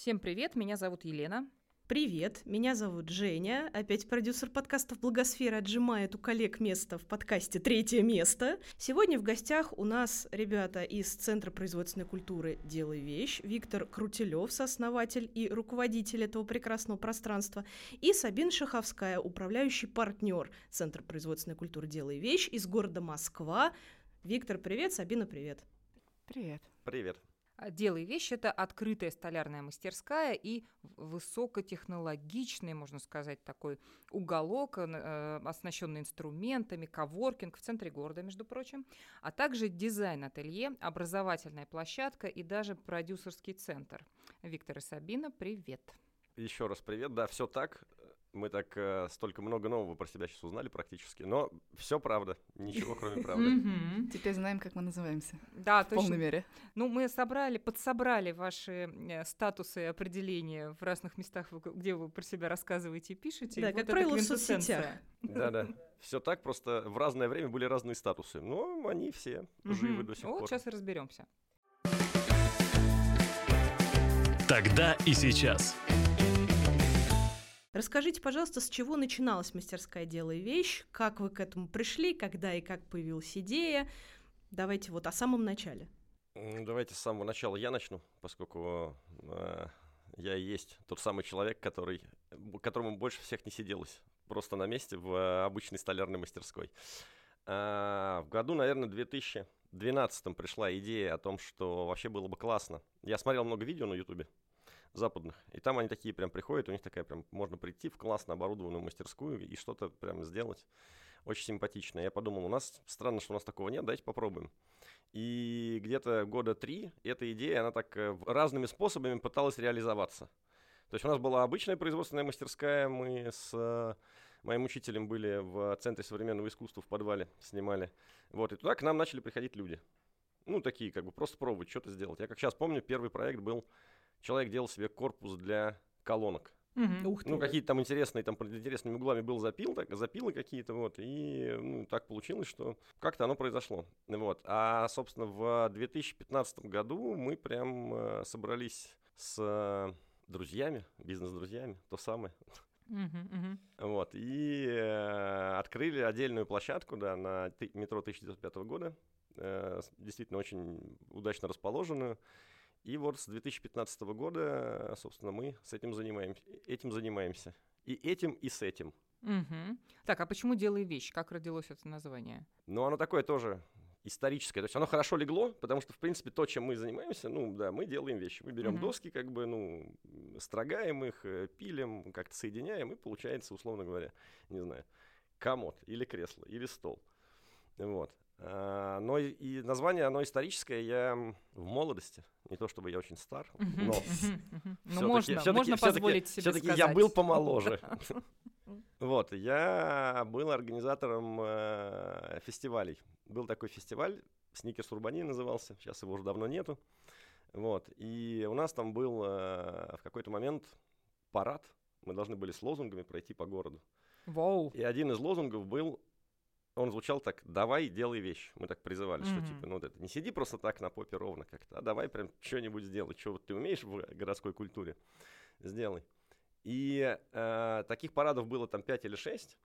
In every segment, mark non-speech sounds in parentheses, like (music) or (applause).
Всем привет, меня зовут Елена. Привет, меня зовут Женя, опять продюсер подкастов «Благосфера» отжимает у коллег место в подкасте «Третье место». Сегодня в гостях у нас ребята из Центра производственной культуры «Делай вещь», Виктор Крутилев, сооснователь и руководитель этого прекрасного пространства, и Сабин Шаховская, управляющий партнер Центра производственной культуры «Делай вещь» из города Москва. Виктор, привет, Сабина, привет. Привет. Привет. «Делай вещь» — это открытая столярная мастерская и высокотехнологичный, можно сказать, такой уголок, э, оснащенный инструментами, коворкинг в центре города, между прочим, а также дизайн-ателье, образовательная площадка и даже продюсерский центр. Виктор и Сабина, привет. Еще раз привет. Да, все так. Мы так э, столько много нового про себя сейчас узнали практически, но все правда, ничего кроме правды. Теперь знаем, как мы называемся. Да, в полной мере. Ну, мы собрали, подсобрали ваши э, статусы и определения в разных местах, где вы про себя рассказываете и пишете. Да, как правило, в соцсетях. Да-да. Все так, просто в разное время были разные статусы. Но они все живы до сих пор. Вот сейчас и разберемся. Тогда и сейчас. Расскажите, пожалуйста, с чего начиналась мастерская «Делай вещь», как вы к этому пришли, когда и как появилась идея. Давайте вот о самом начале. Давайте с самого начала я начну, поскольку э, я и есть тот самый человек, который, которому больше всех не сиделось просто на месте в обычной столярной мастерской. Э, в году, наверное, 2012 пришла идея о том, что вообще было бы классно. Я смотрел много видео на Ютубе западных. И там они такие прям приходят, у них такая прям, можно прийти в классно оборудованную мастерскую и что-то прям сделать. Очень симпатично. Я подумал, у нас странно, что у нас такого нет, давайте попробуем. И где-то года три эта идея, она так э, разными способами пыталась реализоваться. То есть у нас была обычная производственная мастерская, мы с э, моим учителем были в Центре современного искусства в подвале, снимали. Вот, и туда к нам начали приходить люди. Ну, такие, как бы, просто пробовать что-то сделать. Я как сейчас помню, первый проект был человек делал себе корпус для колонок. Угу. Ух ты. Ну, какие-то там интересные, там под интересными углами был запил, так, запилы какие-то, вот, и ну, так получилось, что как-то оно произошло. Вот. А, собственно, в 2015 году мы прям э, собрались с э, друзьями, бизнес-друзьями, то самое. Uh-huh, uh-huh. Вот, и э, открыли отдельную площадку, да, на метро 1905 года, э, действительно очень удачно расположенную. И вот с 2015 года, собственно, мы с этим занимаемся. Этим занимаемся. И этим, и с этим. Угу. Так, а почему «Делай вещь»? Как родилось это название? Ну, оно такое тоже историческое. То есть оно хорошо легло, потому что, в принципе, то, чем мы занимаемся, ну, да, мы делаем вещи. Мы берем угу. доски, как бы, ну, строгаем их, э, пилим, как-то соединяем, и получается, условно говоря, не знаю, комод или кресло, или стол. Вот. А, но и название, оно историческое. Я в молодости, не то чтобы я очень стар, но ну, можно, можно позволить себе Все-таки я был помоложе. (laughs) Вот, я был организатором э, фестивалей. Был такой фестиваль, Сникерс Урбани назывался, сейчас его уже давно нету. Вот, и у нас там был э, в какой-то момент парад, мы должны были с лозунгами пройти по городу. Вау. И один из лозунгов был он звучал так, давай, делай вещь. Мы так призывали, mm-hmm. что типа, ну, вот это, не сиди просто так на попе ровно как-то, а давай прям что-нибудь сделай, что вот ты умеешь в городской культуре, сделай. И э, таких парадов было там 5 или 6,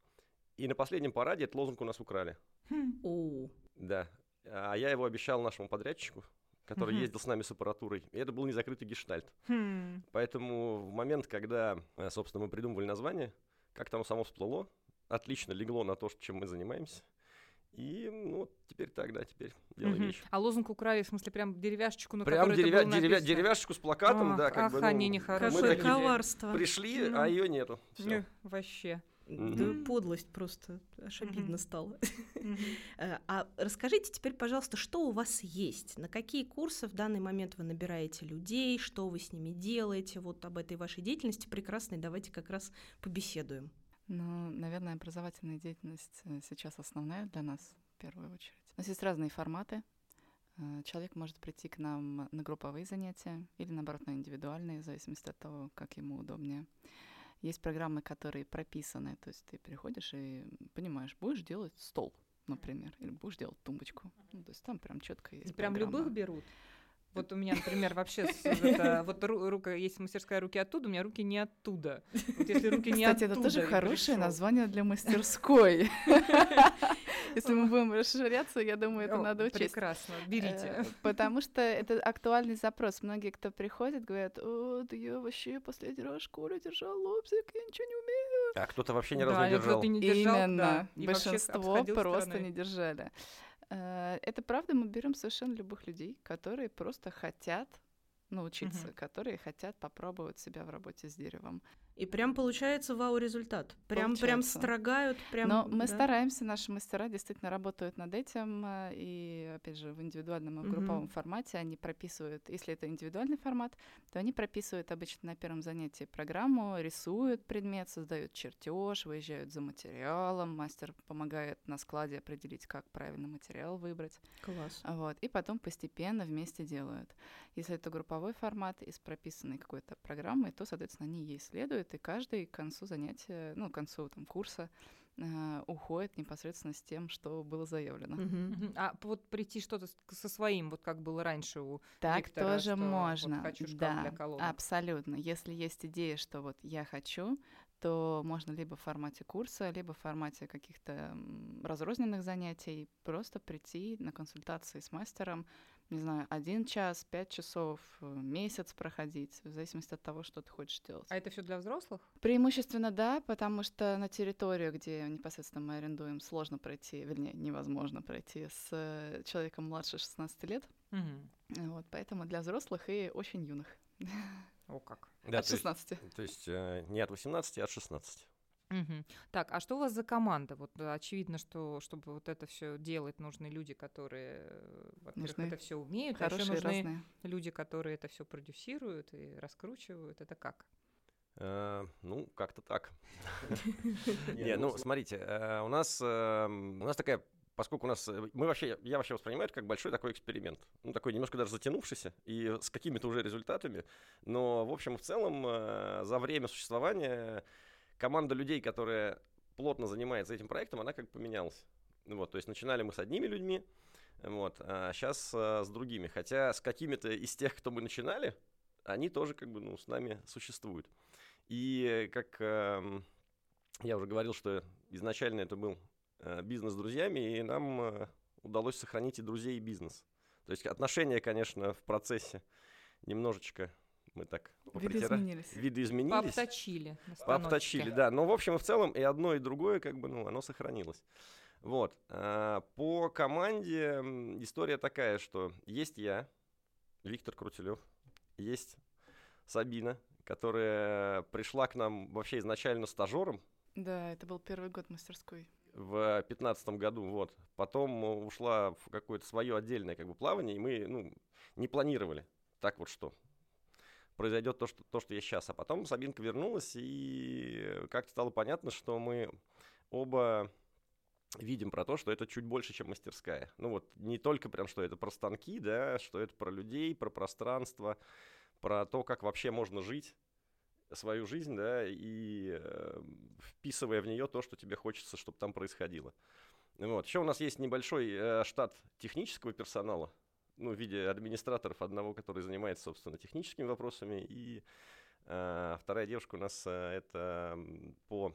и на последнем параде этот лозунг у нас украли. Mm. Да. А я его обещал нашему подрядчику, который mm-hmm. ездил с нами с аппаратурой. И это был незакрытый гештальт. Mm. Поэтому в момент, когда, э, собственно, мы придумывали название, как там само всплыло, отлично легло на то, чем мы занимаемся. И ну теперь так, да, теперь делаем угу. вещи. А лозунг украли, в смысле, прям деревяшечку, на прям которой деревя- это было деревя- деревяшечку с плакатом, ах, да, как ах, бы. Ну, они нехорошие. Какое коварство. Пришли, ну. а ее нету. Всё. Ну, вообще. Да, подлость просто, аж обидно стало. (laughs) Э, а расскажите теперь, пожалуйста, что у вас есть? На какие курсы в данный момент вы набираете людей? Что вы с ними делаете? Вот об этой вашей деятельности прекрасной давайте как раз побеседуем. Ну, наверное, образовательная деятельность э, сейчас основная для нас в первую очередь. У нас есть разные форматы. Э, человек может прийти к нам на групповые занятия или, наоборот, на индивидуальные, в зависимости от того, как ему удобнее. Есть программы, которые прописаны, то есть ты приходишь и понимаешь, будешь делать стол, например, или будешь делать тумбочку. Ну, то есть там прям четко есть. Прям программа. любых берут? Вот у меня, например, вообще с- это, вот ру- рука, есть мастерская руки оттуда, у меня руки не оттуда. Вот если руки не Кстати, оттуда. это тоже хорошее пришёл. название для мастерской. (laughs) Если мы будем расширяться, я думаю, это О, надо учесть. Прекрасно, берите. Э, Потому что это актуальный запрос. Многие, кто приходит, говорят, о, да я вообще последний раз в школе держал лобзик, я ничего не умею. А кто-то вообще ни разу Да, не держал. ты не держал, Именно. да, Большинство просто не держали. Э, Это правда, мы берем совершенно любых людей, которые просто хотят научиться, Мгм. которые хотят попробовать себя в работе с деревом. И прям получается вау-результат. Прям, прям строгают, прям... Но мы да. стараемся, наши мастера действительно работают над этим, э, и, опять же, в индивидуальном и в групповом формате они прописывают, если это индивидуальный формат, то они прописывают обычно на первом занятии программу, рисуют предмет, создают чертеж, выезжают за материалом, мастер помогает на складе определить, как правильно материал выбрать, Класс. вот, и потом постепенно вместе делают. Если это групповой формат и с прописанной какой-то программой, то, соответственно, они ей следуют, и каждый к концу занятия, ну, к концу там, курса э, уходит непосредственно с тем, что было заявлено. Мгм. А вот прийти что-то со своим, вот как было раньше у Так Виктора, тоже что вот можно. хочу шкаф да, для колонок. абсолютно. Если есть идея, что вот я хочу, то можно либо в формате курса, либо в формате каких-то разрозненных занятий просто прийти на консультации с мастером, не знаю, один час, пять часов, э, месяц проходить, в зависимости от того, что ты хочешь делать. А это все для взрослых? Преимущественно да, потому что на территорию, где непосредственно мы арендуем, сложно пройти, вернее, невозможно пройти с э, человеком младше 16 лет. Мгм. Вот, поэтому для взрослых и очень юных. О как. Да, от то есть, 16. то есть, э, не от 18, а от 16. Мгм. Так, а что у вас за команда? Вот э, очевидно, что чтобы вот это все делать, нужны люди, которые, э, во-первых, это все умеют, а еще Хорошие, нужны разные. люди, которые это все продюсируют и раскручивают. Это как? Э, Ну, как-то так. (laughs) Не, ну, смотрите, у нас эм, у нас такая Поскольку у нас, мы вообще, я вообще воспринимаю это как большой такой эксперимент, ну такой немножко даже затянувшийся и с какими-то уже результатами, но в общем в целом э, за время существования команда людей, которая плотно занимается этим проектом, она как поменялась. Вот, то есть начинали мы с одними людьми, вот, а сейчас с другими. Хотя с какими-то из тех, кто мы начинали, они тоже как бы ну, с нами существуют. И как эм, я уже говорил, что изначально это был э, бизнес с друзьями, и нам э, удалось сохранить и друзей, и бизнес. То есть отношения, конечно, в процессе немножечко мы так Видоизменились. видоизменились. Пообточили. Пообточили, да. Но в общем и в целом и одно, и другое, как бы, ну, оно сохранилось. Вот. а, По команде история такая, что есть я, Виктор Крутилев, есть Сабина, которая пришла к нам вообще изначально стажером Да, это был первый год мастерской. в пятнадцатом году, вот. Потом э, ушла в какое-то свое отдельное как бы плавание, и мы, ну, не планировали. Так вот что произойдет то, что, то, что есть сейчас. А потом Сабинка вернулась, и как-то стало понятно, что мы оба видим про то, что это чуть больше, чем мастерская. Ну вот, не только прям, что это про станки, да, что это про людей, про пространство, про то, как вообще можно жить свою жизнь, да, и э, вписывая в нее то, что тебе хочется, чтобы там происходило. Вот. Еще у нас есть небольшой э, штат технического персонала, ну, в виде администраторов одного, который занимается, собственно, техническими вопросами, и э, вторая девушка у нас э, это по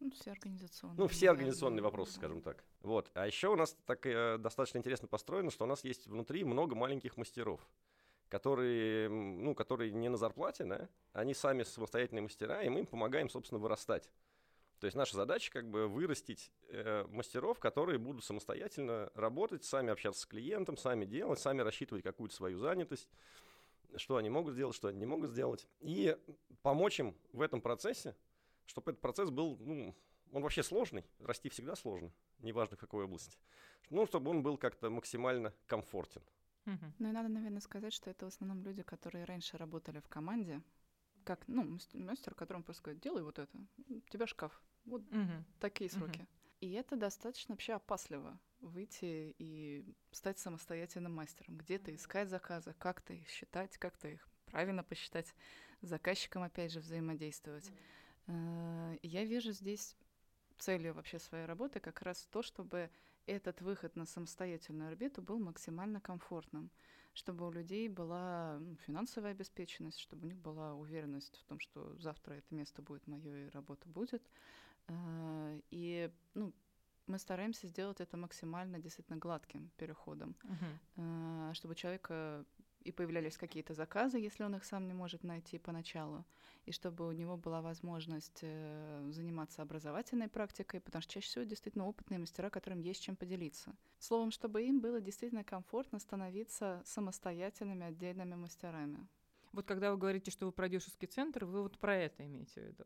Ну, все организационные. ну, все организационные вопросы, да. скажем так. Вот. А еще у нас так э, достаточно интересно построено, что у нас есть внутри много маленьких мастеров, которые, ну, которые не на зарплате, да, они сами самостоятельные мастера, и мы им помогаем, собственно, вырастать. То есть наша задача как бы вырастить э, мастеров, которые будут самостоятельно работать, сами общаться с клиентом, сами делать, сами рассчитывать какую-то свою занятость, что они могут сделать, что они не могут сделать, и помочь им в этом процессе, чтобы этот процесс был, ну, он вообще сложный, расти всегда сложно, неважно в какой области. Ну, чтобы он был как-то максимально комфортен. Ну и надо, наверное, сказать, что это в основном люди, которые раньше работали в команде, как, ну, мас- мастер, которому просто говорит, делай вот это, у тебя шкаф, вот Мгм. такие сроки. И это достаточно вообще опасливо выйти и стать самостоятельным мастером, где-то искать заказы, как-то их считать, как-то их правильно посчитать, с заказчиком, опять же, взаимодействовать. И Я вижу здесь целью вообще своей работы как раз то, чтобы этот выход на самостоятельную орбиту был максимально комфортным, чтобы у людей была финансовая обеспеченность, чтобы у них была уверенность в том, что завтра это место будет мое и работа будет. Э, и ну, мы стараемся сделать это максимально действительно гладким переходом, uh-huh. чтобы у человека и появлялись какие-то заказы, если он их сам не может найти поначалу, и чтобы у него была возможность э, заниматься образовательной практикой, потому что чаще всего действительно опытные мастера, которым есть чем поделиться. Словом, чтобы им было действительно комфортно становиться самостоятельными отдельными мастерами. Вот когда вы говорите, что вы продюсерский центр, вы вот про это имеете в виду?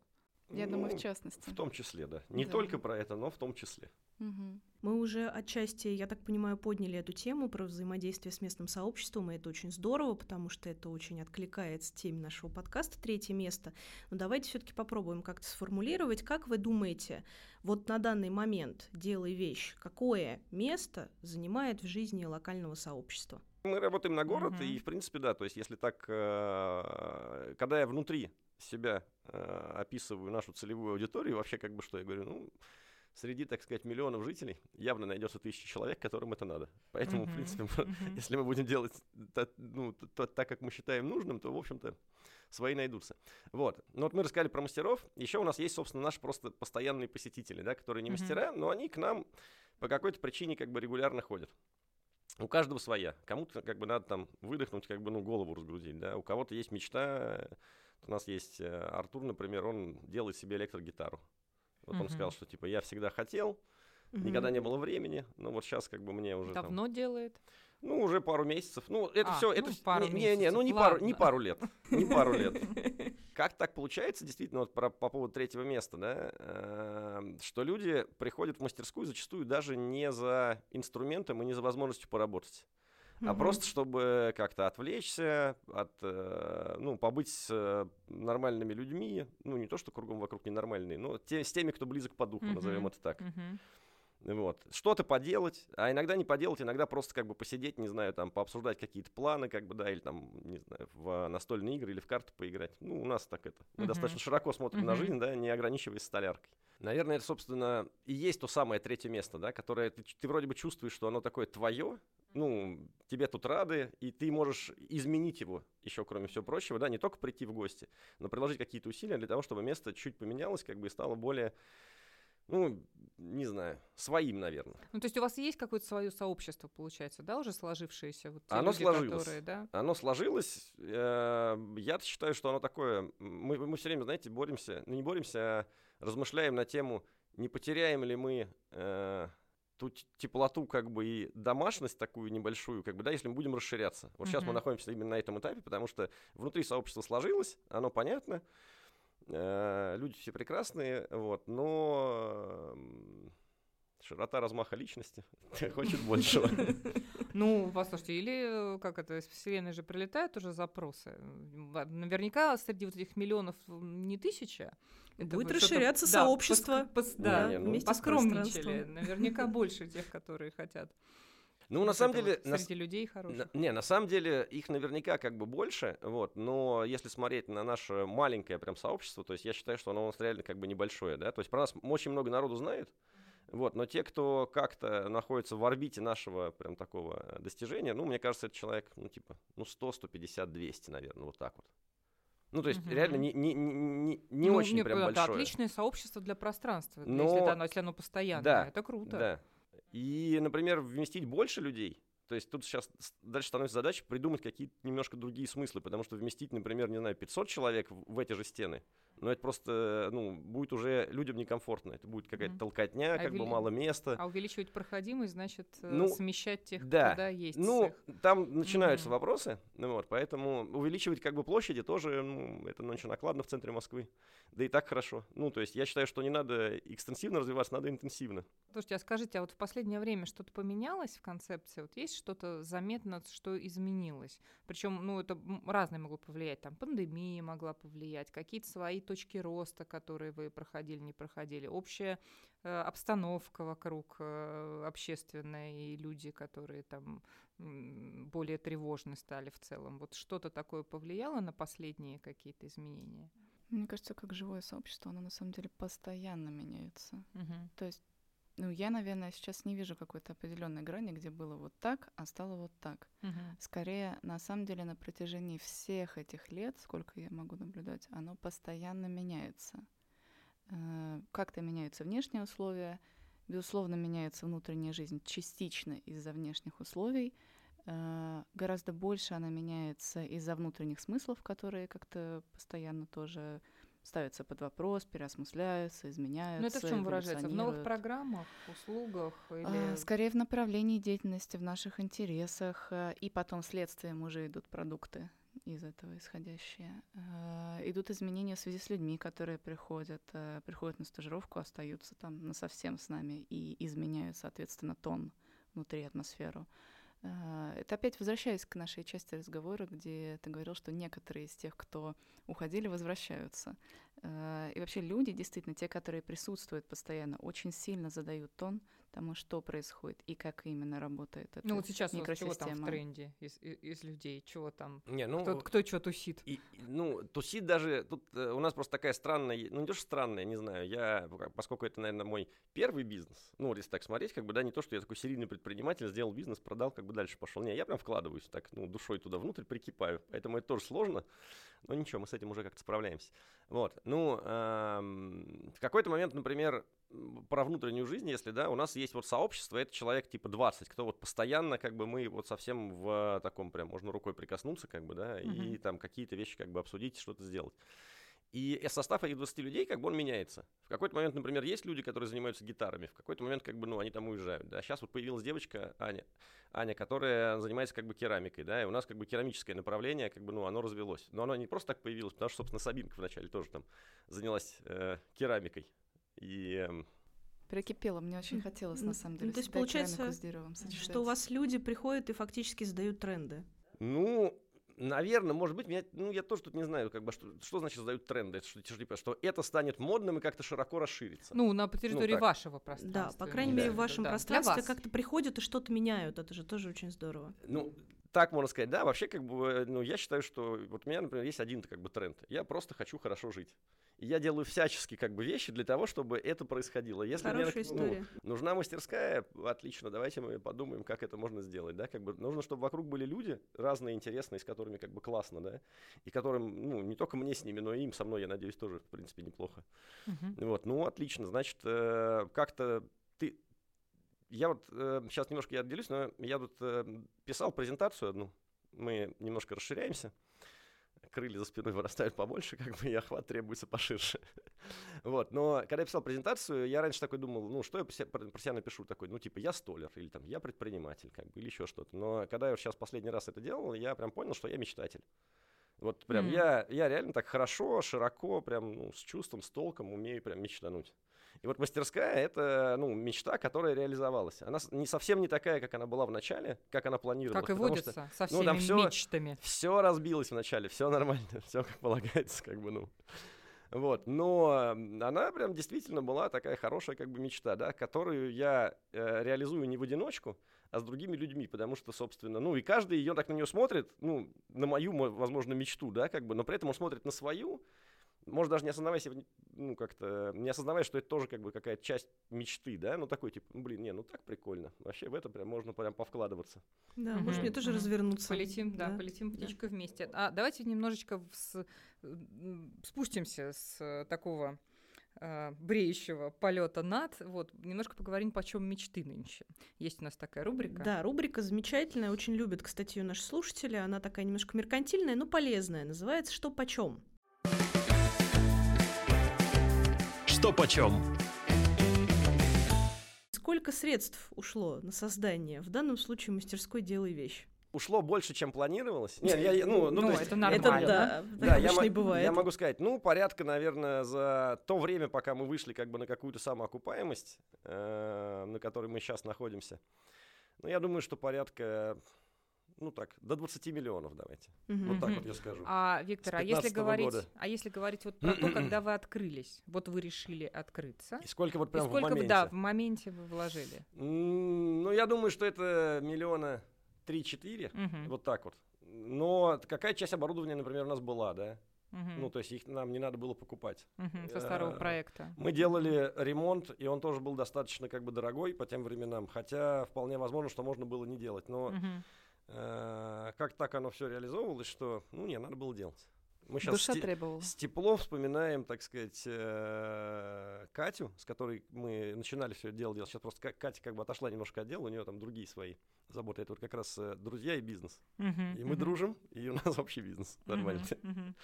Я ну, думаю, в частности. В том числе, да. Не да. только про это, но в том числе. Угу. Мы уже отчасти, я так понимаю, подняли эту тему про взаимодействие с местным сообществом, и это очень здорово, потому что это очень откликается теме нашего подкаста «Третье место». Но давайте все таки попробуем как-то сформулировать, как вы думаете, вот на данный момент «Делай вещь», какое место занимает в жизни локального сообщества? Мы работаем на город, угу. и, в принципе, да, то есть если так, э, когда я внутри себя э, описываю нашу целевую аудиторию, вообще как бы что я говорю, ну, среди, так сказать, миллионов жителей явно найдется тысячи человек, которым это надо. Поэтому, uh-huh, в принципе, uh-huh. (laughs) если мы будем делать то, ну, то, так, как мы считаем нужным, то, в общем-то, свои найдутся. Вот. Ну вот мы рассказали про мастеров. Еще у нас есть, собственно, наши просто постоянные посетители, да, которые не uh-huh. мастера, но они к нам по какой-то причине как бы регулярно ходят. У каждого своя. Кому-то как бы надо там выдохнуть, как бы, ну, голову разгрузить, да. У кого-то есть мечта. У нас есть э, Артур, например, он делает себе электрогитару. Вот uh-huh. он сказал, что типа я всегда хотел, uh-huh. никогда не было времени, но вот сейчас как бы мне уже давно там, делает. Ну уже пару месяцев. Ну это а, все, ну, это пару не, месяцев. не, не, ну не Ладно. пару, не пару лет, не пару лет. (laughs) Как так получается, действительно, вот про, по поводу третьего места, да, э, что люди приходят в мастерскую зачастую даже не за инструментом и не за возможностью поработать а просто чтобы как-то отвлечься, от, э, ну, побыть с э, нормальными людьми, ну, не то, что кругом вокруг ненормальные, но те, с теми, кто близок по духу, назовем это так. Вот. Что-то поделать, а иногда не поделать, иногда просто как бы посидеть, не знаю, там, пообсуждать какие-то планы, как бы, да, или там, не знаю, в настольные игры или в карты поиграть. Ну, у нас так это. Мы uh-huh. достаточно широко смотрим uh-huh. на жизнь, да, не ограничиваясь столяркой. Наверное, это, собственно, и есть то самое третье место, да, которое ты, ты вроде бы чувствуешь, что оно такое твое, ну, тебе тут рады, и ты можешь изменить его еще, кроме всего прочего, да, не только прийти в гости, но приложить какие-то усилия для того, чтобы место чуть поменялось, как бы и стало более ну, не знаю, своим, наверное. Ну, то есть у вас есть какое-то свое сообщество, получается, да, уже сложившееся? Вот оно люди, сложилось. Которые, да? Оно сложилось. Э, я считаю, что оно такое... Мы, мы все время, знаете, боремся, ну не боремся, а размышляем на тему, не потеряем ли мы э, ту теплоту, как бы, и домашность такую небольшую, как бы, да, если мы будем расширяться. Вот uh-huh. сейчас мы находимся именно на этом этапе, потому что внутри сообщества сложилось, оно понятно, э, люди все прекрасные, вот, но широта размаха личности (laughs) хочет большего. (laughs) Ну, послушайте, или как это, из Вселенной же прилетают уже запросы. Наверняка среди вот этих миллионов не тысяча. Будет расширяться сообщество. Да, ну, поскромничали. Наверняка больше тех, которые хотят. Ну, на самом деле... Среди людей хороших. Не, на самом деле их наверняка как бы больше, вот, но если смотреть на наше маленькое прям сообщество, то есть я считаю, что оно у нас реально как бы небольшое, да, то есть про нас очень много народу знает, вот, но те, кто как-то находится в орбите нашего прям такого э, достижения, ну, мне кажется, это человек, ну, типа, ну, 100, 150, 200, наверное, вот так вот. Ну, то есть, угу. реально не, не, не, не ну, очень мне, прям это большое. отличное сообщество для пространства, но... если, это оно, если оно постоянное. Да, это круто. Да. И, например, вместить больше людей, то есть тут сейчас дальше становится задача придумать какие-то немножко другие смыслы, потому что вместить, например, не знаю, 500 человек в, в эти же стены, но это просто, ну, будет уже людям некомфортно. Это будет какая-то mm-hmm. толкотня, а как увели... бы мало места. А увеличивать проходимость, значит, э, ну, смещать тех, да. куда есть. Ну, всех. там начинаются mm-hmm. вопросы, ну, вот, поэтому увеличивать как бы площади тоже, ну, это очень накладно в центре Москвы. Да и так хорошо. Ну, то есть я считаю, что не надо экстенсивно развиваться, надо интенсивно. Слушайте, а скажите, а вот в последнее время что-то поменялось в концепции? Вот есть что-то заметно, что изменилось? Причем, ну, это разное могло повлиять. Там пандемия могла повлиять, какие-то свои точки роста, которые вы проходили, не проходили, общая э, обстановка вокруг э, общественная и люди, которые там более тревожны стали в целом. Вот что-то такое повлияло на последние какие-то изменения? Мне кажется, как живое сообщество, оно на самом деле постоянно меняется. Угу. То есть Ну, я, наверное, сейчас не вижу какой-то определенной грани, где было вот так, а стало вот так. Мгм. Скорее, на самом деле, на протяжении всех этих лет, сколько я могу наблюдать, оно постоянно меняется. Э, Как-то меняются внешние условия, безусловно, меняется внутренняя жизнь частично из-за внешних условий. Э, Гораздо больше она меняется из-за внутренних смыслов, которые как-то постоянно тоже ставятся под вопрос, переосмысляются, изменяются. Ну это в чем выражается? В новых программах, услугах А, или... Скорее в направлении деятельности, в наших интересах, э, и потом следствием уже идут продукты из этого исходящие. Э, Идут изменения в связи с людьми, которые приходят, э, приходят на стажировку, остаются там на совсем с нами и изменяют, соответственно, тон внутри атмосферу. Э, Это опять возвращаясь к нашей части разговора, где ты говорил, что некоторые из тех, кто уходили, возвращаются. Э, И вообще люди, действительно, те, которые присутствуют постоянно, очень сильно задают тон тому, что происходит и как именно работает эта Ну вот сейчас у вас чего там в микросистема. тренде из, из- людей? Чего там? Не, ну, Кто, кто что тусит? И, ну, тусит даже, тут э, у нас просто такая странная, ну не то, что странная, не знаю, я, поскольку это, наверное, мой первый бизнес, ну, вот если так смотреть, как бы, да, не то, что я такой серийный предприниматель, сделал бизнес, продал, как бы дальше пошел. Не, я прям вкладываюсь так, ну, душой туда внутрь, прикипаю, поэтому это тоже сложно, но ничего, мы с этим уже как-то справляемся. Вот, ну, эм, в какой-то момент, например, про внутреннюю жизнь, если, да, у нас есть вот сообщество, это человек типа 20, кто вот постоянно, как бы, мы вот совсем в таком прям, можно рукой прикоснуться, как бы, да, и Мгм. там какие-то вещи, как бы, обсудить, что-то сделать. И э, состав этих 20 людей, как бы он меняется. В какой-то момент, например, есть люди, которые занимаются гитарами, в какой-то момент, как бы, ну, они там уезжают, да. Сейчас вот появилась девочка, Аня, Аня, которая занимается, как бы, керамикой, да, и у нас, как бы, керамическое направление, как бы, ну, оно развелось. Но оно не просто так появилось, потому что, собственно, Сабинка вначале тоже там занялась э, керамикой. И эм, Прикипело, мне очень хотелось, ну, на самом ну, деле, то есть получается, с деревом сочетать. Что у вас люди приходят и фактически задают тренды. Ну, наверное, может быть, меня, ну, я тоже тут не знаю, как бы, что, что значит задают тренды, что, типа, что это станет модным и как-то широко расширится. Ну, на территории так. вашего пространства. Да, по крайней имеется мере, в вашем да. Пространстве как-то приходят и что-то меняют. Это же тоже очень здорово. Ну, так можно сказать, да, вообще, как бы, ну, я считаю, что вот у меня, например, есть один как бы тренд. Я просто хочу хорошо жить. И я делаю всячески как бы вещи для того, чтобы это происходило. Если мне, Хорошая ну, история. Нужна мастерская, отлично, давайте мы подумаем, как это можно сделать, да, как бы нужно, чтобы вокруг были люди разные, интересные, с которыми как бы классно, да, и которым, ну, не только мне с ними, но и им со мной, я надеюсь, тоже, в принципе, неплохо. Мгм. Вот, ну, отлично, значит, э, как-то ты... Я вот сейчас немножко я отделюсь, но я тут э, писал презентацию одну, мы немножко расширяемся, крылья за спиной (laughs) вырастают побольше, как бы и охват требуется поширше. (laughs) Вот, но когда я писал презентацию, я раньше такой думал, ну, что я про себя, про про себя напишу такой, ну, типа, я столер, или там, я предприниматель, как бы, или еще что-то. Но когда я сейчас последний раз это делал, я прям понял, что я мечтатель. Вот прям Мгм. я, я реально так хорошо, широко, прям ну, с чувством, с толком умею прям мечтануть. И вот мастерская — это ну, мечта, которая реализовалась. Она не совсем не такая, как она была в начале, как она планировалась. Как и потому что водится, со ну, всеми там всё- мечтами. все разбилось вначале, все нормально, (laughs) все как полагается, как бы, ну. Вот, но она прям действительно была такая хорошая как бы мечта, да, которую я э, реализую не в одиночку, а с другими людьми, потому что, собственно, ну и каждый ее так на нее смотрит, ну, на мою, мо- возможно, мечту, да, как бы, но при этом он смотрит на свою, может, даже не осознавая себе, ну, как-то, не осознавая, что это тоже, как бы, какая-то часть мечты, да, ну, такой, типа, ну, блин, не, ну, так прикольно, вообще в это прям можно прям повкладываться. Да, Мгм, может мне тоже мгм. развернуться. Полетим, да, Да, полетим да. птичкой вместе. А давайте немножечко с- спустимся с э, такого э, бреющего полета над. Вот, немножко поговорим, почем мечты нынче. Есть у нас такая рубрика. Да, рубрика замечательная, очень любят, кстати, ее наши слушатели. Она такая немножко меркантильная, но полезная. Называется «Что почем?». Что почем? Сколько средств ушло на создание, в данном случае, мастерской «Делай вещь»? Ушло больше, чем планировалось. Не, я, ну, ну, Ну, то есть, это Это нормально. да, так Да, я, бывает. я могу сказать, ну, порядка, наверное, за то время, пока мы вышли как бы на какую-то самоокупаемость, э, на которой мы сейчас находимся, ну, я думаю, что порядка, ну, так, до 20 миллионов давайте. Мгм. Вот так вот я скажу. А, Виктор, а если 15-го говорить, года. а если говорить вот про то, (clears throat) когда вы открылись, вот вы решили открыться, И сколько вот и прям в сколько вы, моменте? да, в моменте вы вложили? Ну, я думаю, что это миллиона 3-4, Мгм. вот так вот. Но какая часть оборудования, например, у нас была, да? Мгм. Ну, то есть их нам не надо было покупать. Мгм, Со старого э, проекта. Мы делали ремонт, и он тоже был достаточно как бы дорогой по тем временам, хотя вполне возможно, что можно было не делать. Но Мгм. Э, как так оно все реализовывалось, что, ну, не, надо было делать. Мы сейчас Душа требовала. с тепло вспоминаем, так сказать, э, Катю, с которой мы начинали все это дело делать. Сейчас просто Ка- Катя как бы отошла немножко от дела, у нее там другие свои заботы. Это вот как раз э, друзья и бизнес. Мгм, И мы мгм. дружим, и у нас (laughs) общий бизнес. Нормально. Мгм, мгм,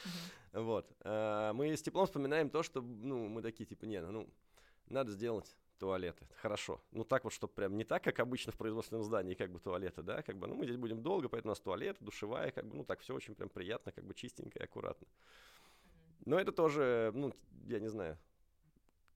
мгм. Вот. А, Мы с теплом вспоминаем то, что, ну, мы такие, типа, не, ну, надо сделать туалеты. Это Хорошо. Ну, так вот, чтобы прям не так, как обычно в производственном здании, как бы туалеты, да, как бы, ну, мы здесь будем долго, поэтому у нас туалет, душевая, как бы, ну, так все очень прям приятно, как бы чистенько и аккуратно. Но это тоже, ну, я не знаю,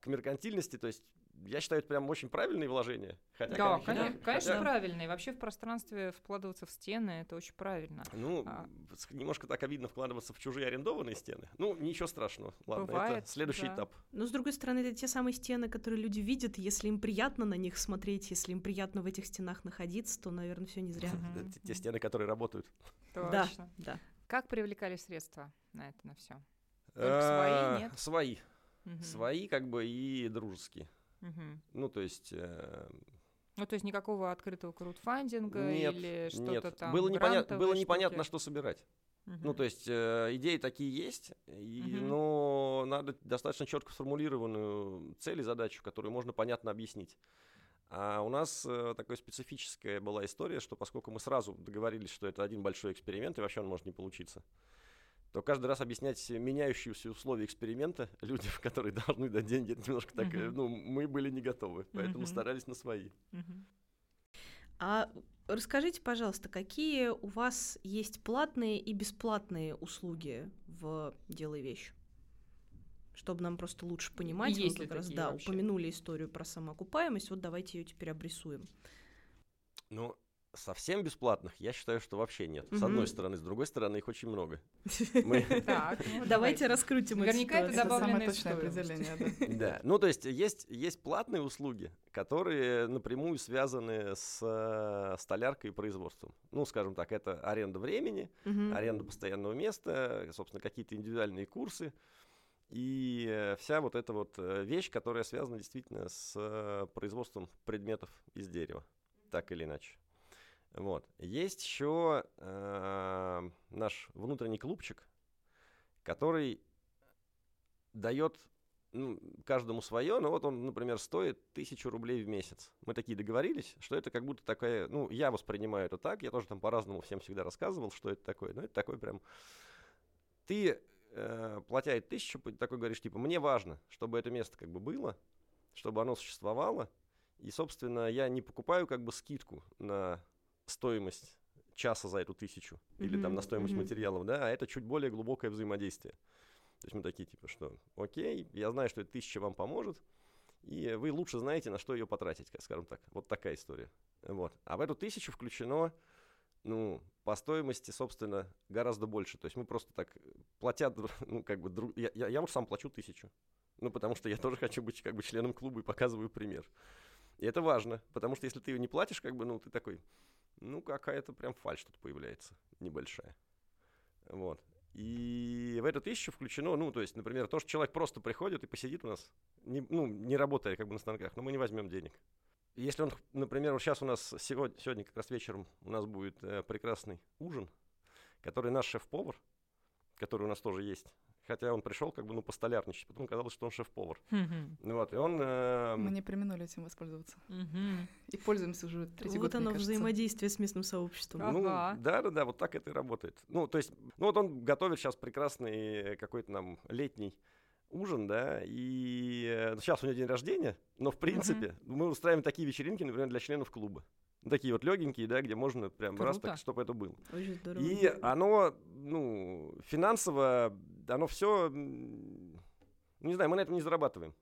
к меркантильности, то есть я считаю, это прям очень правильные вложения. Хотя, Да, конечно, конечно, конечно, хотя- правильно. И вообще в пространстве вкладываться в стены это очень правильно. Ну, А. немножко так обидно вкладываться в чужие арендованные стены. Ну, ничего страшного. Ладно, Бывает, это следующий да. этап. Но, с другой стороны, это те самые стены, которые люди видят. Если им приятно на них смотреть, если им приятно в этих стенах находиться, то, наверное, все не зря. Те стены, которые работают. Да, Точно. да. Как привлекали средства на это, на все? Только свои, нет? Свои. Свои, как бы, и дружеские. Ну, то есть... э, Ну, то есть никакого открытого краудфандинга Нет, или что-то там было, непонятно, было непонятно, на что собирать. Ну, Мгм. то есть э, идеи такие есть, и, Мгм. но надо достаточно четко сформулированную цель и задачу, которую можно понятно объяснить. А у нас э, такая специфическая была история, что поскольку мы сразу договорились, что это один большой эксперимент, и вообще он может не получиться, то каждый раз объяснять меняющиеся условия эксперимента (laughs) людям, которые должны дать деньги, это немножко так, Мгм. ну, мы были не готовы, поэтому Мгм. старались на свои. Мгм. А расскажите, пожалуйста, какие у вас есть платные и бесплатные услуги в «Делай вещь»? Чтобы нам просто лучше понимать, есть мы как раз, да, вообще? упомянули историю про самоокупаемость, вот давайте ее теперь обрисуем. Ну, совсем бесплатных я считаю, что вообще нет. С одной стороны, с другой стороны, их очень много. (laughs) Ну Давайте раскрутим Наверняка это добавленная точное определение, (laughs) да. Ну то есть есть, есть платные услуги, которые напрямую связаны с э, столяркой и производством. Ну, скажем так, это аренда времени, аренда постоянного места, собственно, какие-то индивидуальные курсы. И э, вся вот эта вот э, вещь, которая связана действительно с производством предметов из дерева, так или иначе. Вот. Есть еще э, наш внутренний клубчик, который дает ну, каждому свое, но вот он, например, стоит тысячу рублей в месяц. Мы такие договорились, что это как будто такая, ну, я воспринимаю это так, я тоже там по-разному всем всегда рассказывал, что это такое, но это такой прям... Ты, э, платя тысячу, такой говоришь, типа, мне важно, чтобы это место как бы было, чтобы оно существовало, и, собственно, я не покупаю как бы скидку на стоимость часа за эту тысячу или там на стоимость мгм. материалов, да, а это чуть более глубокое взаимодействие. То есть мы такие, типа, что, окей, я знаю, что эта тысяча вам поможет, и вы лучше знаете, на что ее потратить, скажем так. Вот такая история. Вот. А в эту тысячу включено, ну, по стоимости, собственно, гораздо больше. То есть мы просто так, платя, дру- (laughs) ну, как бы, друг- я, я, я уж сам плачу тысячу. Ну, потому что я тоже хочу быть, как бы, членом клуба и показываю пример. И это важно, потому что если ты ее не платишь, как бы, ну, ты такой, ну, какая-то прям фальшь тут появляется, небольшая. Вот. И в эту тысячу включено, ну, то есть, например, то, что человек просто приходит и посидит у нас, не, ну, не работая как бы на станках, но мы не возьмем денег. Если он, например, вот сейчас у нас сегодня, сегодня как раз вечером у нас будет э, прекрасный ужин, который наш шеф-повар, который у нас тоже есть, хотя он пришел как бы, ну, постолярничать, потом казалось, что он шеф-повар. Ну Вот, и он... э, Мы не применули этим воспользоваться. Мгм. И пользуемся уже третий Вот год, оно взаимодействие с местным сообществом. Ну, Ага. да, да, да, вот так это и работает. Ну, то есть, ну вот он готовит сейчас прекрасный какой-то нам летний ужин, да, и сейчас у него день рождения, но в принципе мы устраиваем такие вечеринки, например, для членов клуба. Ну, (laughs) Такие вот легенькие, да, где можно прям раз Круто. так, чтобы это было. Очень здорово. И оно, ну, финансово, оно все, не знаю, мы на этом не зарабатываем.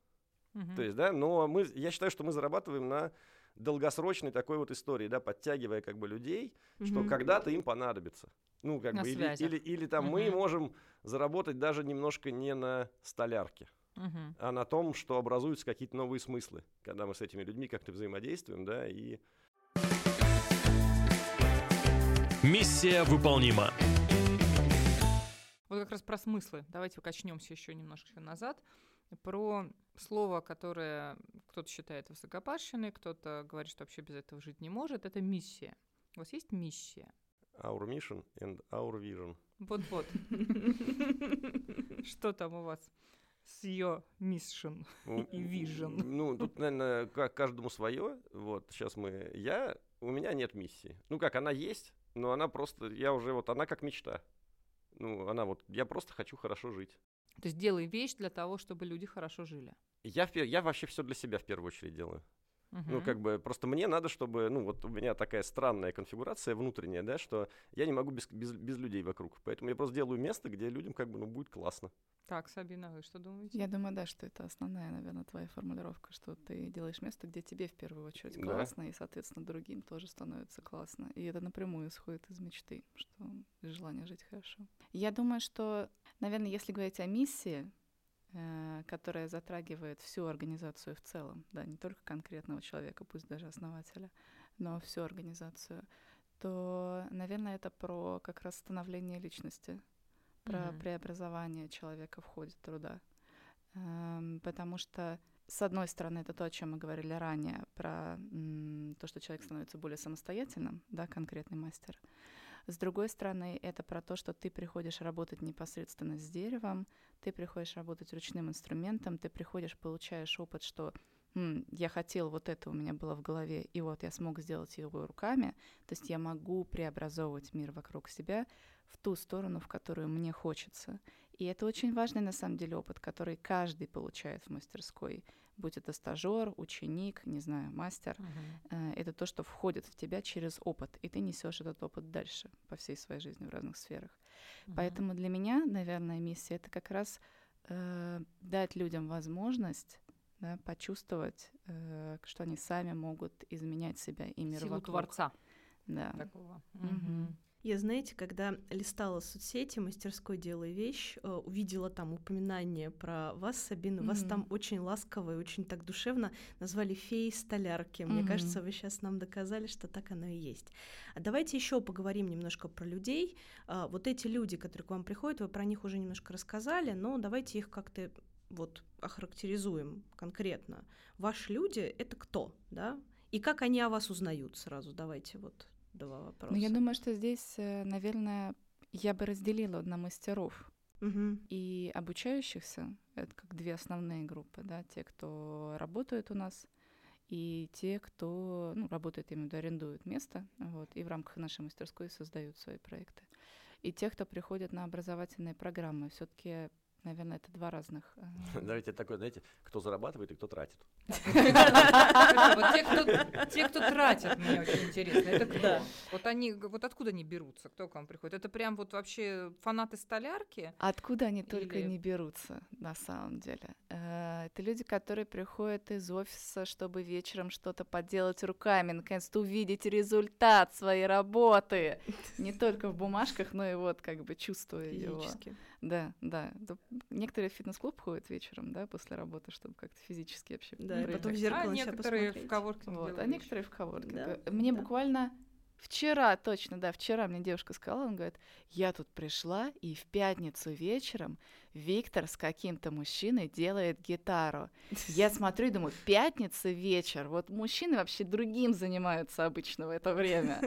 Мгм. То есть, да, но мы, я считаю, что мы зарабатываем на долгосрочной такой вот истории, да, подтягивая как бы людей, что Мгм. когда-то им понадобится. Ну, как На бы, или, связях. или, или там мы Мгм. можем заработать даже немножко не на столярке, Мгм. а на том, что образуются какие-то новые смыслы, когда мы с этими людьми как-то взаимодействуем, да, и Миссия выполнима. Вот как раз про смыслы. Давайте качнемся еще немножко назад. Про слово, которое кто-то считает высокопарщиной, кто-то говорит, что вообще без этого жить не может. Это миссия. У вас есть миссия? Our mission and our vision. Вот-вот. Что там у вас с ее mission Ну, и vision? Ну, тут, наверное, как каждому свое. Вот, сейчас мы... Я... У меня нет миссии. Ну, как, она есть, но она просто... Я уже вот... Она как мечта. Ну, она вот... Я просто хочу хорошо жить. То есть делай вещь для того, чтобы люди хорошо жили. Я, я вообще все для себя в первую очередь делаю. Ну, Мгм. как бы, просто мне надо, чтобы, ну, вот у меня такая странная конфигурация внутренняя, да, что я не могу без, без, без людей вокруг. Поэтому я просто делаю место, где людям, как бы, ну, будет классно. Так, Сабина, вы что думаете? Я думаю, да, что это основная, наверное, твоя формулировка, что ты делаешь место, где тебе в первую очередь Да. классно, и, соответственно, другим тоже становится классно. И это напрямую исходит из мечты, что из желания жить хорошо. Я думаю, что, наверное, если говорить о миссии, которая затрагивает всю организацию в целом, да, не только конкретного человека, пусть даже основателя, но всю организацию, то, наверное, это про как раз становление личности, про Мгм. преобразование человека в ходе труда. Эм, Потому что, с одной стороны, это то, о чем мы говорили ранее, про то, что человек становится более самостоятельным, да, конкретный мастер. С другой стороны, это про то, что ты приходишь работать непосредственно с деревом, ты приходишь работать ручным инструментом, ты приходишь, получаешь опыт, что «М, я хотел, вот это у меня было в голове, и вот я смог сделать его руками, то есть я могу преобразовывать мир вокруг себя в ту сторону, в которую мне хочется. И это очень важный, на самом деле, опыт, который каждый получает в мастерской, будь это стажер, ученик, не знаю, мастер. Э, Это то, что входит в тебя через опыт, и ты несешь этот опыт дальше по всей своей жизни в разных сферах. Мгм. Поэтому для меня, наверное, миссия это как раз э, дать людям возможность да, почувствовать, э, что они сами могут изменять себя и мир Силу вокруг. Творца Да. такого. Мгм. Я, знаете, когда листала соцсети мастерской «Делай вещь», э, увидела там упоминание про вас, Сабина. Вас Мгм. там очень ласково и очень так душевно назвали феей столярки. Мне Мгм. кажется, вы сейчас нам доказали, что так оно и есть. А давайте еще поговорим немножко про людей. А, Вот эти люди, которые к вам приходят, вы про них уже немножко рассказали, но давайте их как-то вот охарактеризуем конкретно. Ваши люди — это кто, да? И как они о вас узнают сразу? Давайте вот два вопроса. Но я думаю, что здесь, э, наверное, я бы разделила на мастеров Мгм. и обучающихся. Это как две основные группы, да, те, кто работают у нас, и те, кто ну, работает, виду, арендует место, вот, и в рамках нашей мастерской создают свои проекты. И те, кто приходит на образовательные программы, все-таки, наверное, это два разных. э, (laughs) Давайте такой, знаете, кто зарабатывает и кто тратит. Вот те, кто, те, кто тратят, мне очень интересно. Это кто? Да. Вот они, вот откуда они берутся? Кто к вам приходит? Это прям вот вообще фанаты столярки? Откуда они только Или- не берутся, на самом деле? Э, Это люди, которые приходят из офиса, чтобы вечером что-то поделать руками, наконец-то увидеть результат своей работы. Не только в бумажках, но и вот как бы чувствуя его. Да, да. Некоторые в фитнес-клуб ходят вечером, да, после работы, чтобы как-то физически вообще Да, и потом в зеркало а некоторые в посмотреть. коворкинге Вот, делают а некоторые в коворкинге. Да, Мне да. буквально вчера, точно, да, вчера мне девушка сказала, он говорит, я тут пришла, и в пятницу вечером Виктор с каким-то мужчиной делает гитару. Я (laughs) смотрю и думаю, пятница вечер, вот мужчины вообще другим занимаются обычно в это время.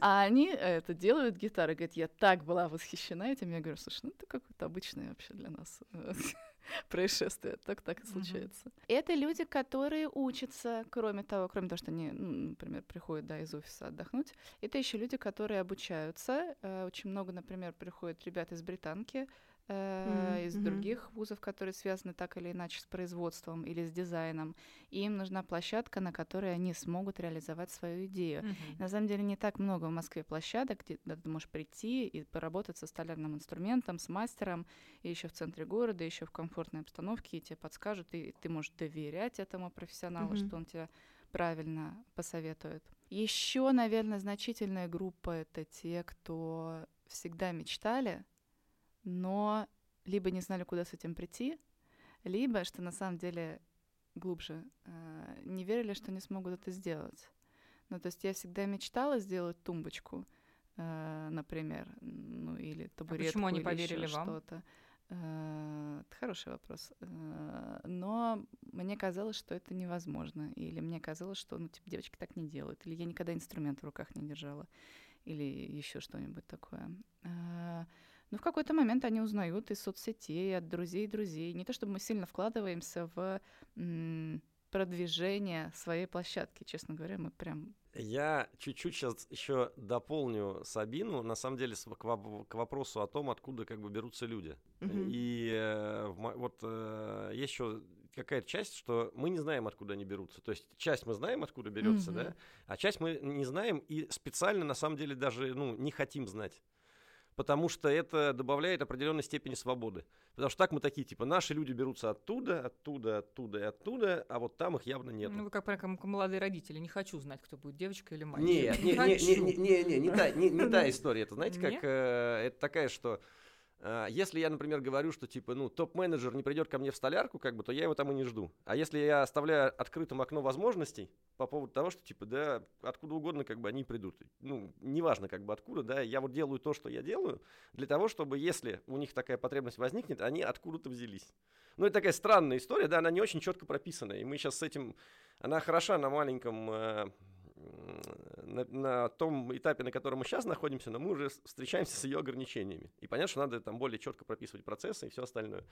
А они это делают гитары. Говорит, я так была восхищена этим. Я говорю, слушай, ну это какое-то обычное вообще для нас (laughs) (laughs) происшествие. Так так и случается. Это люди, которые учатся, кроме того, кроме того, что они, ну, например, приходят да, из офиса отдохнуть. Это еще люди, которые обучаются. Э, Очень много, например, приходят ребят из британки, э, из других вузов, которые связаны так или иначе с производством или с дизайном. И им нужна площадка, на которой они смогут реализовать свою идею. На самом деле не так много в Москве площадок, где ты можешь прийти и поработать со столярным инструментом, с мастером, и еще в центре города, еще в комфортной обстановке, и тебе подскажут, и ты можешь доверять этому профессионалу, что он тебя правильно посоветует. Еще, наверное, значительная группа это те, кто всегда мечтали, но либо не знали, куда с этим прийти, либо, что на самом деле глубже, э, не верили, что не смогут это сделать. Ну, то есть я всегда мечтала сделать тумбочку, э, например, ну или табуретку почему они или поверили вам? что-то. Э, Это хороший вопрос. Но мне казалось, что это невозможно. Или мне казалось, что ну, типа, девочки так не делают. Или я никогда инструмент в руках не держала. Или еще что-нибудь такое. Но в какой-то момент они узнают из соцсетей, от друзей друзей. Не то чтобы мы сильно вкладываемся в продвижение своей площадки. Честно говоря, мы прям Я чуть-чуть сейчас еще дополню Сабину, на самом деле, к, воп- к вопросу о том, откуда как бы берутся люди. Мгм. И э, вот э, есть еще какая-то часть, что мы не знаем, откуда они берутся. То есть часть мы знаем, откуда берется, Мгм. да, а часть мы не знаем и специально, на самом деле, даже ну, не хотим знать. Потому что это добавляет определенной степени свободы. Потому что так мы такие, типа, наши люди берутся оттуда, оттуда, оттуда и оттуда, а вот там их явно нет. Ну, вы как, как молодые родители. Не хочу знать, кто будет, девочка или мальчик. Нет, не, не, не, не, не, не, не та, не, не та (laughs) история. Это знаете, как э, это такая, что если я, например, говорю, что типа, ну, топ-менеджер не придет ко мне в столярку, как бы, то я его там и не жду. А если я оставляю открытым окно возможностей по поводу того, что типа, да, откуда угодно, как бы они придут. Ну, неважно, как бы откуда, да, я вот делаю то, что я делаю, для того, чтобы, если у них такая потребность возникнет, они откуда-то взялись. Ну, это такая странная история, да, она не очень четко прописана. И мы сейчас с этим она хороша на маленьком, э, на, на том этапе, на котором мы сейчас находимся, но мы уже встречаемся с ее ограничениями. И понятно, что надо там более четко прописывать процессы и все остальное.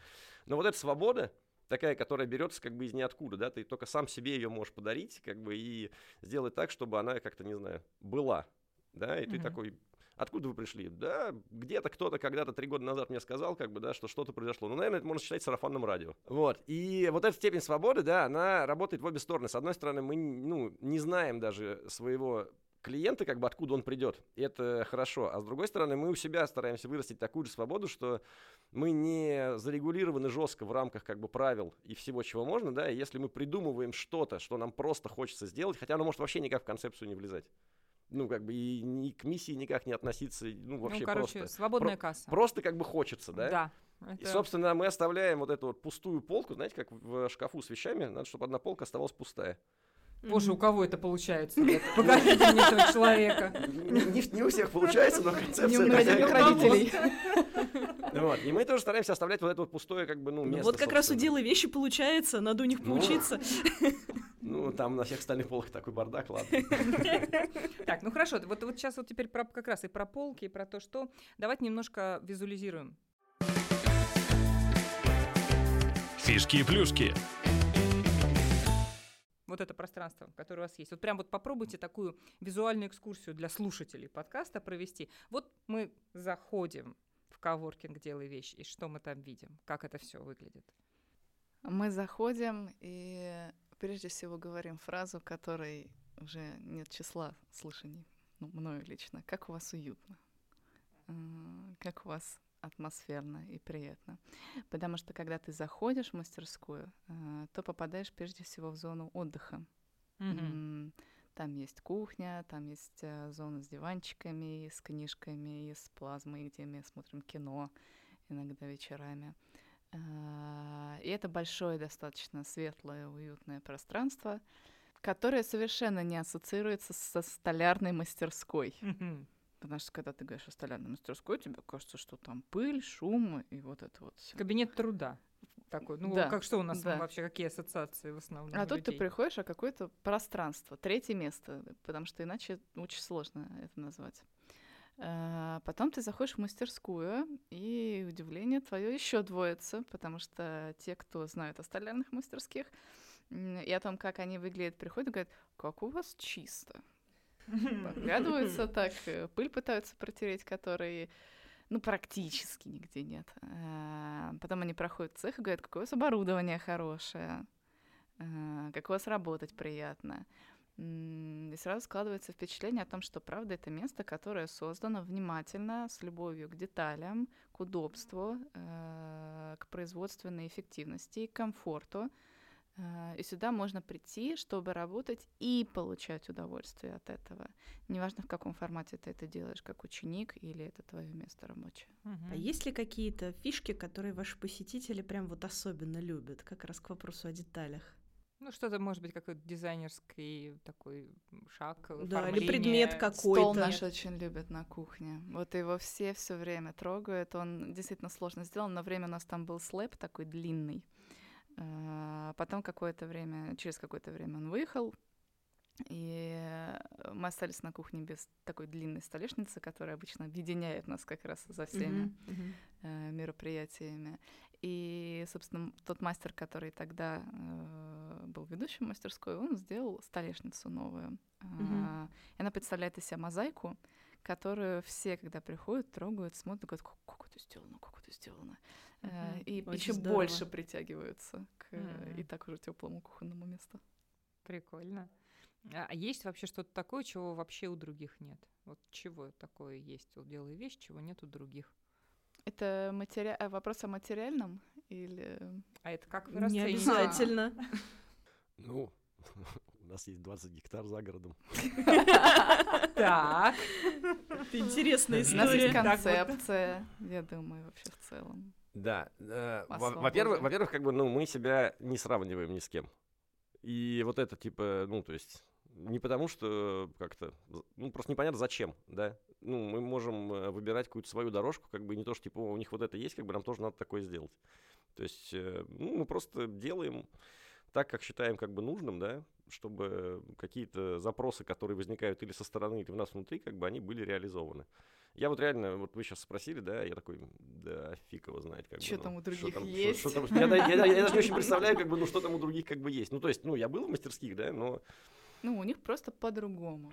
Но вот эта свобода, такая, которая берется как бы из ниоткуда, да, ты только сам себе ее можешь подарить, как бы, и сделать так, чтобы она как-то, не знаю, была, да, и ты Мгм. такой, откуда вы пришли? Да, где-то кто-то когда-то три года назад мне сказал, как бы, да, что что-то произошло. Ну, наверное, это можно считать сарафанным радио. Вот, и вот эта степень свободы, да, она работает в обе стороны. С одной стороны, мы, ну, не знаем даже своего клиента, как бы откуда он придет. И это хорошо. А с другой стороны, мы у себя стараемся вырастить такую же свободу, что мы не зарегулированы жестко в рамках как бы правил и всего, чего можно, да, и если мы придумываем что-то, что нам просто хочется сделать, хотя оно может вообще никак в концепцию не влезать. Ну, как бы и ни к миссии никак не относиться, ну, вообще ну, короче, просто. свободная касса. Просто как бы хочется, да? Да. И, это- собственно, мы оставляем вот эту вот пустую полку, знаете, как в шкафу с вещами, надо, чтобы одна полка оставалась пустая. Боже, у кого это получается? (laughs) Покажите мне этого человека. Не, у всех получается, но концепция Не у многих родителей. Вот, И мы тоже стараемся оставлять вот это вот пустое, как бы, ну, Ну, место, вот как раз у собственно. дела вещи получается, надо у них Ну. поучиться. Ну, там на всех остальных полках такой бардак, ладно. Так, ну хорошо, вот, вот сейчас вот теперь про, как раз и про полки, и про то, что. Давайте немножко визуализируем. Фишки и плюшки. Вот это пространство, которое у вас есть. Вот прям вот попробуйте такую визуальную экскурсию для слушателей подкаста провести. Вот мы заходим в коворкинг «Делай вещи», и что мы там видим? Как это все выглядит? Мы заходим и прежде всего говорим фразу, которой уже нет числа слышаний, ну, мною лично. Как у вас уютно? Э, Как у вас атмосферно и приятно? Потому что когда ты заходишь в мастерскую, э, то попадаешь прежде всего в зону отдыха. М, Там есть кухня, там есть э, зона с диванчиками, и с книжками, и с плазмой, где мы смотрим кино иногда вечерами. А, И это большое, достаточно светлое, уютное пространство, которое совершенно не ассоциируется со столярной мастерской. Потому что когда ты говоришь о столярной мастерской, тебе кажется, что там пыль, шум и вот это вот. Кабинет труда. Такой, ну, Да, как что у нас да. вообще, какие ассоциации в основном? А тут ты приходишь, а какое-то пространство, третье место, потому что иначе очень сложно это назвать. А, Потом ты заходишь в мастерскую, и удивление твое еще двоится, потому что те, кто знают о столярных мастерских и о том, как они выглядят, приходят и говорят, как у вас чисто. (laughs) Поглядываются так, э, пыль пытаются протереть, которой, ну, практически нигде нет. А, Потом они проходят цех и говорят, какое у вас оборудование хорошее, а, как у вас работать приятно. И сразу складывается впечатление о том, что, правда, это место, которое создано внимательно, с любовью к деталям, к удобству, э, к производственной эффективности и комфорту. Э, И сюда можно прийти, чтобы работать и получать удовольствие от этого. Неважно, в каком формате ты это делаешь, как ученик или это твое место рабочее. Мгм. А есть ли какие-то фишки, которые ваши посетители прям вот особенно любят? Как раз к вопросу о деталях. Ну, что-то, может быть, какой-то дизайнерский такой шаг, Да, или предмет какой-то. Стол наш очень любят на кухне. Вот его все все время трогают. Он действительно сложно сделан. На время у нас там был слэп такой длинный. А Потом какое-то время, через какое-то время он выехал, и мы остались на кухне без такой длинной столешницы, которая обычно объединяет нас как раз за всеми мгм. э, мероприятиями. И, собственно, тот мастер, который тогда э, был ведущим мастерской, он сделал столешницу новую. А, и она представляет из себя мозаику, которую все, когда приходят, трогают, смотрят, говорят, как, как это сделано, как это сделано. Э. И Очень еще здорово. больше притягиваются к э, и так уже теплому кухонному месту. Прикольно. А а есть вообще что-то такое, чего вообще у других нет? Вот чего такое есть? Вот делаю вещь, чего нет у других. Это матери... а вопрос о материальном или... А это как вы Не обязательно. (laughs) Ну, (laughs) у нас есть 20 гектар за городом. (laughs) Так. Это интересная У нас есть история. Концепция, я думаю, вообще в целом. Да. э. Во-первых, во-первых, как бы, ну, мы себя не сравниваем ни с кем. И вот это, типа, ну, то есть, не потому что как-то, з- ну, просто непонятно зачем, да. Ну, мы можем э, выбирать какую-то свою дорожку, как бы, не то, что, типа, «О, у них вот это есть, как бы, нам тоже надо такое сделать. То есть, э, ну, мы просто делаем так, как считаем, как бы, нужным, да, чтобы какие-то запросы, которые возникают или со стороны, или у нас внутри, как бы, они были реализованы. Я вот реально, вот вы сейчас спросили, да, я такой, да, фиг его знает, как бы. Чё ну, там у что других там- что- есть? что там- я, да- я- я даже не очень представляю, как бы, ну, что там у других, как бы, есть. Ну, то есть, ну, я был в мастерских, да, но, Ну, у них просто по-другому.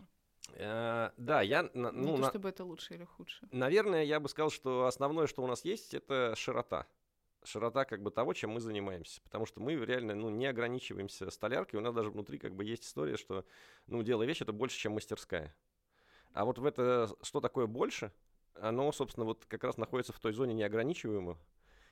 э, да, я, на- Не ну, то, на- чтобы это лучше или хуже. наверное, я бы сказал, что основное, что у нас есть, это широта. Широта, как бы, того, чем мы занимаемся. Потому что мы реально, ну, не ограничиваемся столяркой. У нас даже внутри, как бы, есть история, что, ну, дело вещь, это больше, чем мастерская. А вот в это, что такое больше, оно, собственно, вот как раз находится в той зоне неограничиваемого.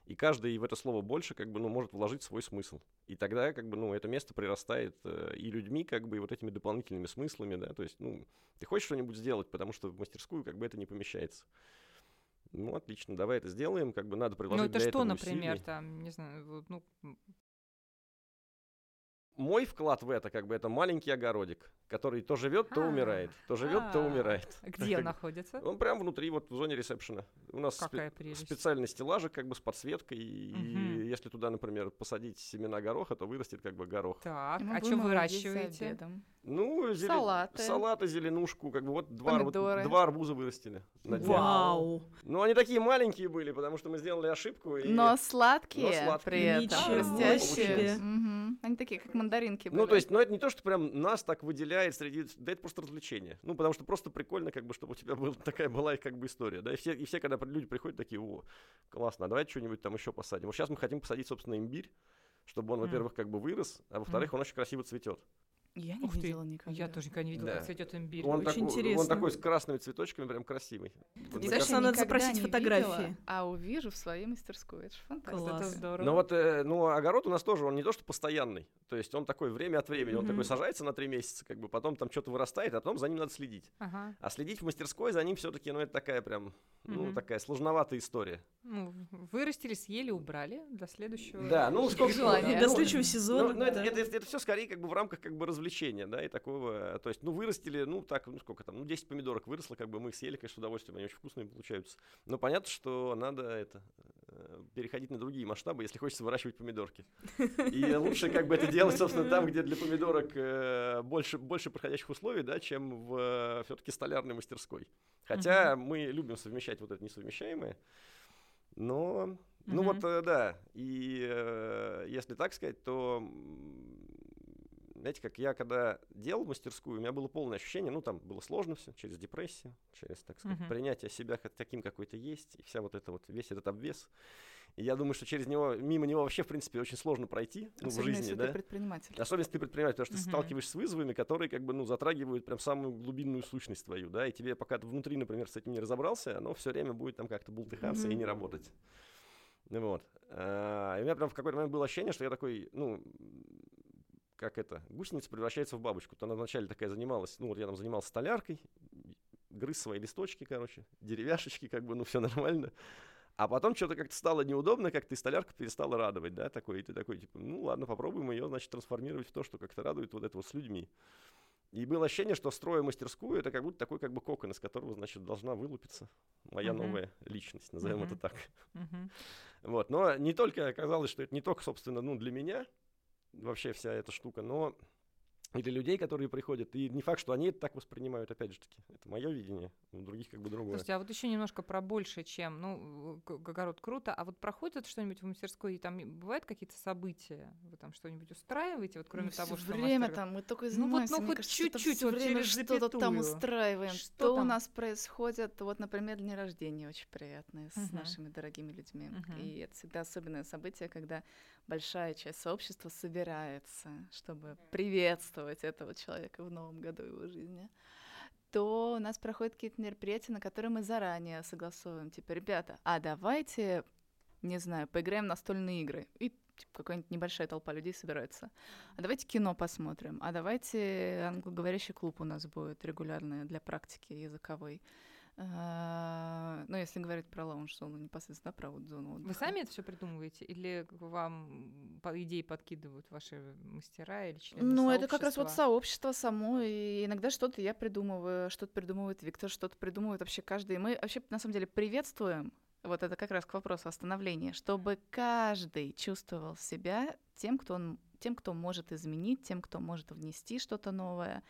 И каждый в это слово больше, как бы, ну, может вложить свой смысл. И тогда, как бы, ну, это место прирастает э, и людьми, как бы, и вот этими дополнительными смыслами, да. То есть, ну, ты хочешь что-нибудь сделать, потому что в мастерскую, как бы, это не помещается. Ну, отлично, давай это сделаем, как бы надо приложить Ну, это для что, этого например, усилий. там, не знаю, ну, Мой вклад в это, как бы, это маленький огородик, который то живет, то А, умирает, то живет, то а. умирает. (laughs) где Как- находится? Он прям внутри, вот в зоне ресепшена. У нас спе- специальный стеллажик, как бы с подсветкой, и если туда, например, посадить семена гороха, то вырастет как бы горох. Так, а что выращиваете? Ну, Салаты. салаты, зеленушку, как бы вот два, Помидоры. два арбуза вырастили. на. Вау. Ну, они такие маленькие были, потому что мы сделали ошибку. И... Но сладкие, Но сладкие. при этом. Ничего себе. Они такие, как мандаринки были. Ну, то есть, ну, это не то, что прям нас так выделяет среди... Да это просто развлечение. Ну, потому что просто прикольно, как бы, чтобы у тебя был, (laughs) такая была как бы история. Да, и все, и все, когда люди приходят, такие, о, классно, а давайте что-нибудь там еще посадим. Вот сейчас мы хотим посадить, собственно, имбирь, чтобы он, М. во-первых, как бы вырос, а во-вторых, он очень красиво цветет. Я не Ух ты, видела никогда. Я тоже никогда не видела, Да. как цветет имбирь. Он, Очень такой, он интересно. такой с красными цветочками, прям красивый. Вот Мне кажется, надо никогда запросить не фотографии. видела, а увижу в своей мастерской. Это же фантастика. Класс. Это здорово. Ну вот, э, ну, огород у нас тоже, он не то, что постоянный. То есть он такой время от времени, он Мгм. такой сажается на три месяца, как бы, потом там что-то вырастает, а потом за ним надо следить. Ага. А следить в мастерской за ним все-таки, ну, это такая прям, ну, Мгм. такая сложноватая история. Ну, вырастили, съели, убрали до следующего. Да, ну, сколько желания. До ну, следующего Ну, сезона. ну, это, да. это, все скорее как бы в рамках как бы развлечения, да, и такого, то есть, ну, вырастили, ну, так, ну, сколько там, ну, 10 помидорок выросло, как бы мы их съели, конечно, с удовольствием, они очень вкусные получаются. Но понятно, что надо это, э, переходить на другие масштабы, если хочется выращивать помидорки. И (laughs) лучше как бы это делать, собственно, там, где для помидорок э, больше, больше подходящих условий, да, чем в все-таки столярной мастерской. Хотя мы любим совмещать вот это несовмещаемое, но, ну Мгм. вот, э, да, и э, если так сказать, то, знаете, как я когда делал мастерскую, у меня было полное ощущение, ну, там было сложно все, через депрессию, через, так сказать, Мгм. принятие себя таким, какой то есть, и вся вот это вот, весь этот обвес. И я думаю, что через него, мимо него вообще, в принципе, очень сложно пройти, ну, в жизни, если да. ты предприниматель. Особенно, если ты предприниматель, потому что ты Мгм. сталкиваешься с вызовами, которые как бы, ну, затрагивают прям самую глубинную сущность твою, да, и тебе пока ты внутри, например, с этим не разобрался, оно все время будет там как-то бултыхаться и Мгм. не работать. Вот. А, и у меня прям в какой-то момент было ощущение, что я такой, ну, как это, гусеница превращается в бабочку. То она вначале такая занималась, ну, вот я там занимался столяркой, грыз свои листочки, короче, деревяшечки, как бы, ну, все нормально. А потом что-то как-то стало неудобно, как-то и столярка перестала радовать, да, такой, и ты такой, типа, ну ладно, попробуем ее, значит, трансформировать в то, что как-то радует вот это вот с людьми. И было ощущение, что строя мастерскую, это как будто такой как бы кокон, из которого, значит, должна вылупиться моя Мгм. новая личность, назовем Мгм. это так. Мгм. Вот, но не только оказалось, что это не только, собственно, ну, для меня вообще вся эта штука, но и для людей, которые приходят. И не факт, что они это так воспринимают, опять же таки. Это мое видение, у других как бы другое. Слушайте, а вот еще немножко про больше, чем, ну, огород круто, а вот проходит что-нибудь в мастерской, и там бывают какие-то события? Вы там что-нибудь устраиваете, вот кроме Мы того, что время мастер- там, мы только и Ну вот, занимаемся. ну мне хоть чуть-чуть, вот время что-то там устраиваем. Что Что, там? у нас происходит, вот, например, дни рождения очень приятные с Мгм. нашими дорогими людьми. Мгм. И это всегда особенное событие, когда большая часть сообщества собирается, чтобы приветствовать этого человека в новом году его жизни то у нас проходят какие-то мероприятия, на которые мы заранее согласовываем. Типа, ребята, а давайте, не знаю, поиграем в настольные игры. И типа, какая-нибудь небольшая толпа людей собирается. А давайте кино посмотрим. А давайте англоговорящий клуб у нас будет регулярный для практики языковой. А, Ну, если говорить про лаунж-зону, непосредственно про вот зону Вы отдыха. сами это все придумываете? Или вам идеи подкидывают ваши мастера или члены Ну, это как раз вот сообщество само, и иногда что-то я придумываю, что-то придумывает Виктор, что-то придумывает вообще каждый. Мы вообще, на самом деле, приветствуем, вот это как раз к вопросу остановления, чтобы каждый чувствовал себя тем, кто, он, тем, кто может изменить, тем, кто может внести что-то новое.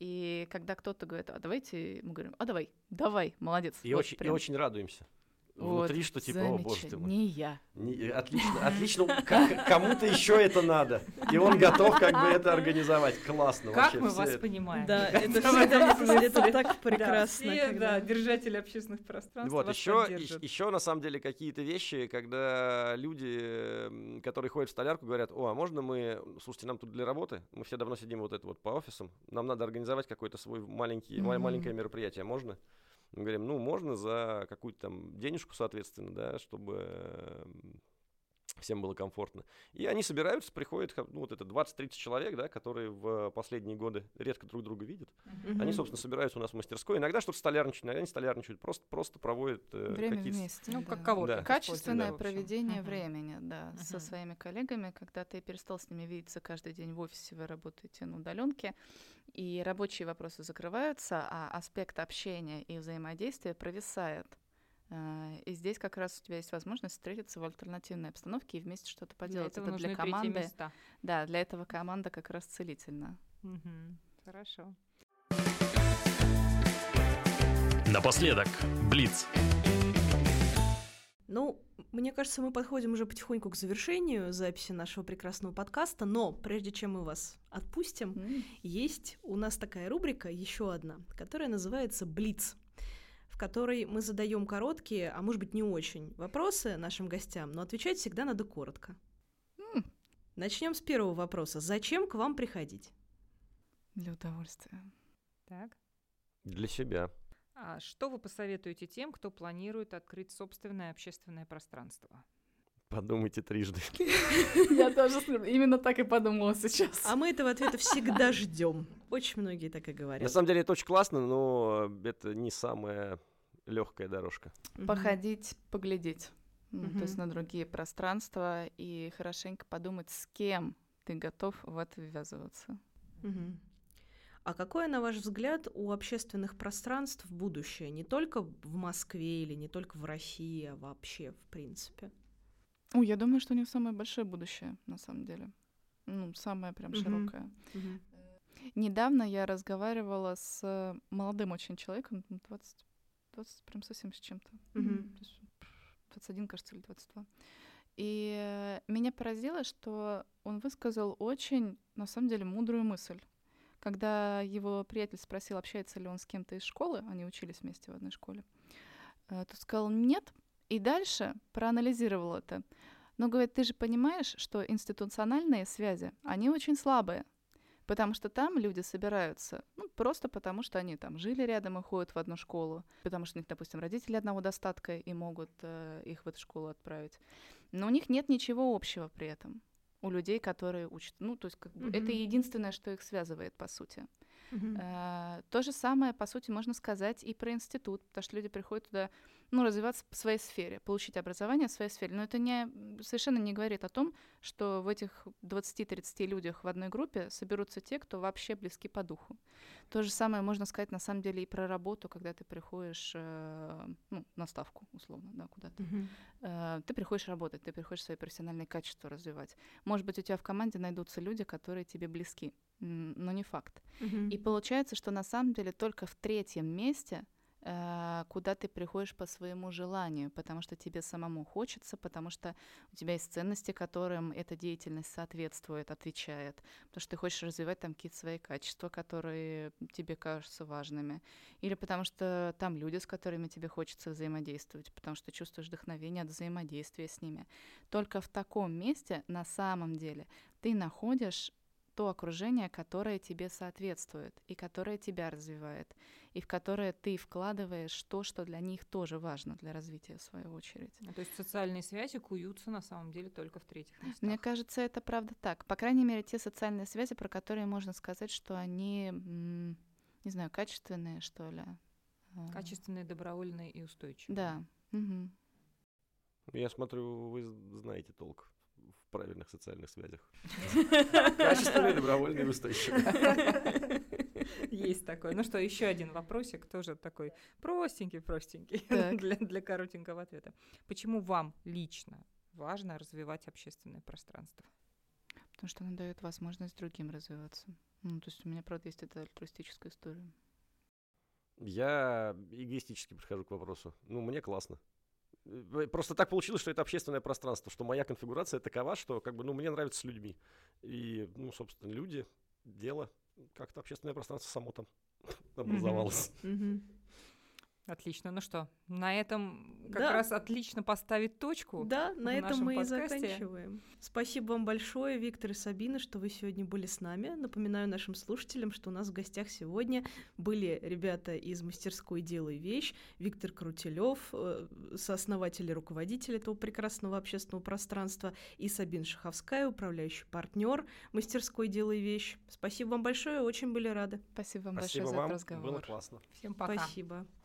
И когда кто-то говорит, а давайте, мы говорим, а давай, давай, молодец. И, вот очень, и очень радуемся. Вот, Внутри, что типа, о боже ты мой. Не я. Не- отлично, отлично. (laughs) Кому-то еще это надо. И он готов как бы это организовать. Классно. Как мы вас понимаем? Да, это так прекрасно. да, держатели общественных пространств Вот, еще, еще на самом деле какие-то вещи, когда люди, которые ходят в столярку, говорят, о, а можно мы, слушайте, нам тут для работы, мы все давно сидим вот это вот по офисам, нам надо организовать какой-то свой маленький, маленькое мероприятие, можно? Мы говорим, ну, можно за какую-то там денежку, соответственно, да, чтобы м, всем было комфортно. И они собираются, приходят, ну, вот это 20-30 человек, да, которые в последние годы редко друг друга видят. Мгм. Они, собственно, собираются у нас в мастерской. Иногда что-то столярничают, иногда не столярничают, просто, просто проводят э, Время какие-то вместе. Ну, да. как коворкинг Да. Качественное общем. проведение Мгм. времени, да, со Мгм. своими коллегами, когда ты перестал с ними видеться каждый день в офисе, вы работаете на удаленке, и рабочие вопросы закрываются, а аспект общения и взаимодействия провисает. Э, И здесь как раз у тебя есть возможность встретиться в альтернативной обстановке и вместе что-то Для поделать. этого Это нужны для команды. места. Да, для этого команда как раз целительна. Мгм. Хорошо. Напоследок, Блиц. Ну, мне кажется, мы подходим уже потихоньку к завершению записи нашего прекрасного подкаста, но прежде чем мы вас отпустим, М. есть у нас такая рубрика, еще одна, которая называется «Блиц», в которой мы задаем короткие, а может быть не очень, вопросы нашим гостям, но отвечать всегда надо коротко. М. Начнем с первого вопроса. Зачем к вам приходить? Для удовольствия. Так. Для себя. А что вы посоветуете тем, кто планирует открыть собственное общественное пространство? Подумайте трижды. (laughs) Я тоже именно так и подумала сейчас. А мы этого ответа всегда ждем. Очень многие так и На говорят. самом деле это очень классно, но это не самая легкая дорожка. Походить, поглядеть. То есть на другие пространства и хорошенько подумать, с кем ты готов в это ввязываться. А какое, на ваш взгляд, у общественных пространств будущее? Не только в Москве или не только в России, а вообще, в принципе? О, я думаю, что у них самое большое будущее, на самом деле. Ну, самое прям широкое. Недавно я разговаривала с э, молодым очень человеком, ну, 20, 20 прям совсем с чем-то. Мгм. То есть, пф, 21, кажется, или 22. И э, меня поразило, что он высказал очень, на самом деле, мудрую мысль. Когда его приятель спросил, общается ли он с кем-то из школы, они учились вместе в одной школе, э, то сказал нет, и дальше проанализировал это. Но говорит, ты же понимаешь, что институциональные связи, они очень слабые, потому что там люди собираются, ну, просто потому что они там жили рядом и ходят в одну школу, потому что у них, допустим, родители одного достатка и могут э, их в эту школу отправить. Но у них нет ничего общего при этом у людей, которые учат. Ну, то есть как бы, это Мгм. единственное, что их связывает, по сути. Э, То же самое, по сути, можно сказать и про институт, потому что люди приходят туда, ну, развиваться в своей сфере, получить образование в своей сфере. Но это не, совершенно не говорит о том, что в этих 20-30 людях в одной группе соберутся те, кто вообще близки по духу. То же самое можно сказать, на самом деле, и про работу, когда ты приходишь, э, ну, на ставку, условно, да, куда-то. Мгм. Э, ты приходишь работать, ты приходишь свои профессиональные качества развивать. Может быть, у тебя в команде найдутся люди, которые тебе близки, но не факт. Мгм. И получается, что на самом деле только в третьем месте, э, куда ты приходишь по своему желанию, потому что тебе самому хочется, потому что у тебя есть ценности, которым эта деятельность соответствует, отвечает, потому что ты хочешь развивать там какие-то свои качества, которые тебе кажутся важными, или потому что там люди, с которыми тебе хочется взаимодействовать, потому что чувствуешь вдохновение от взаимодействия с ними. Только в таком месте на самом деле ты находишь то окружение, которое тебе соответствует и которое тебя развивает, и в которое ты вкладываешь то, что для них тоже важно для развития, в свою очередь. А, То есть социальные связи куются на самом деле только в третьих местах. Мне кажется, это правда так. По крайней мере, те социальные связи, про которые можно сказать, что они, не знаю, качественные, что ли. А, Качественные, добровольные и устойчивые. Да. Мгм. Я смотрю, вы знаете толк правильных социальных связях. (laughs) Качественные, добровольные, устойчивые. Есть такое. Ну что, еще один вопросик, тоже такой простенький, простенький (laughs) Так. для, для коротенького ответа. Почему вам лично важно развивать общественное пространство? Потому что она дает возможность другим развиваться. Ну, то есть у меня, правда, есть эта альтруистическая история. Я эгоистически подхожу к вопросу. Ну, мне классно. Э, Просто так получилось, что это общественное пространство, что моя конфигурация такова, что как бы, ну, мне нравится с людьми. И, ну, собственно, люди, дело, как-то общественное пространство само там (laughs) образовалось. Отлично. Ну что, на этом как Да. раз отлично поставить точку. Да, на этом нашем мы и подкасте. заканчиваем. Спасибо вам большое, Виктор и Сабина, что вы сегодня были с нами. Напоминаю нашим слушателям, что у нас в гостях сегодня были ребята из мастерской «Делай вещь», Виктор Крутилев, э, сооснователь и руководитель этого прекрасного общественного пространства, и Сабина Шаховская, управляющий партнер мастерской «Делай вещь». Спасибо вам большое, очень были рады. Спасибо вам Спасибо большое за вам, этот разговор. было классно. Всем пока. Спасибо.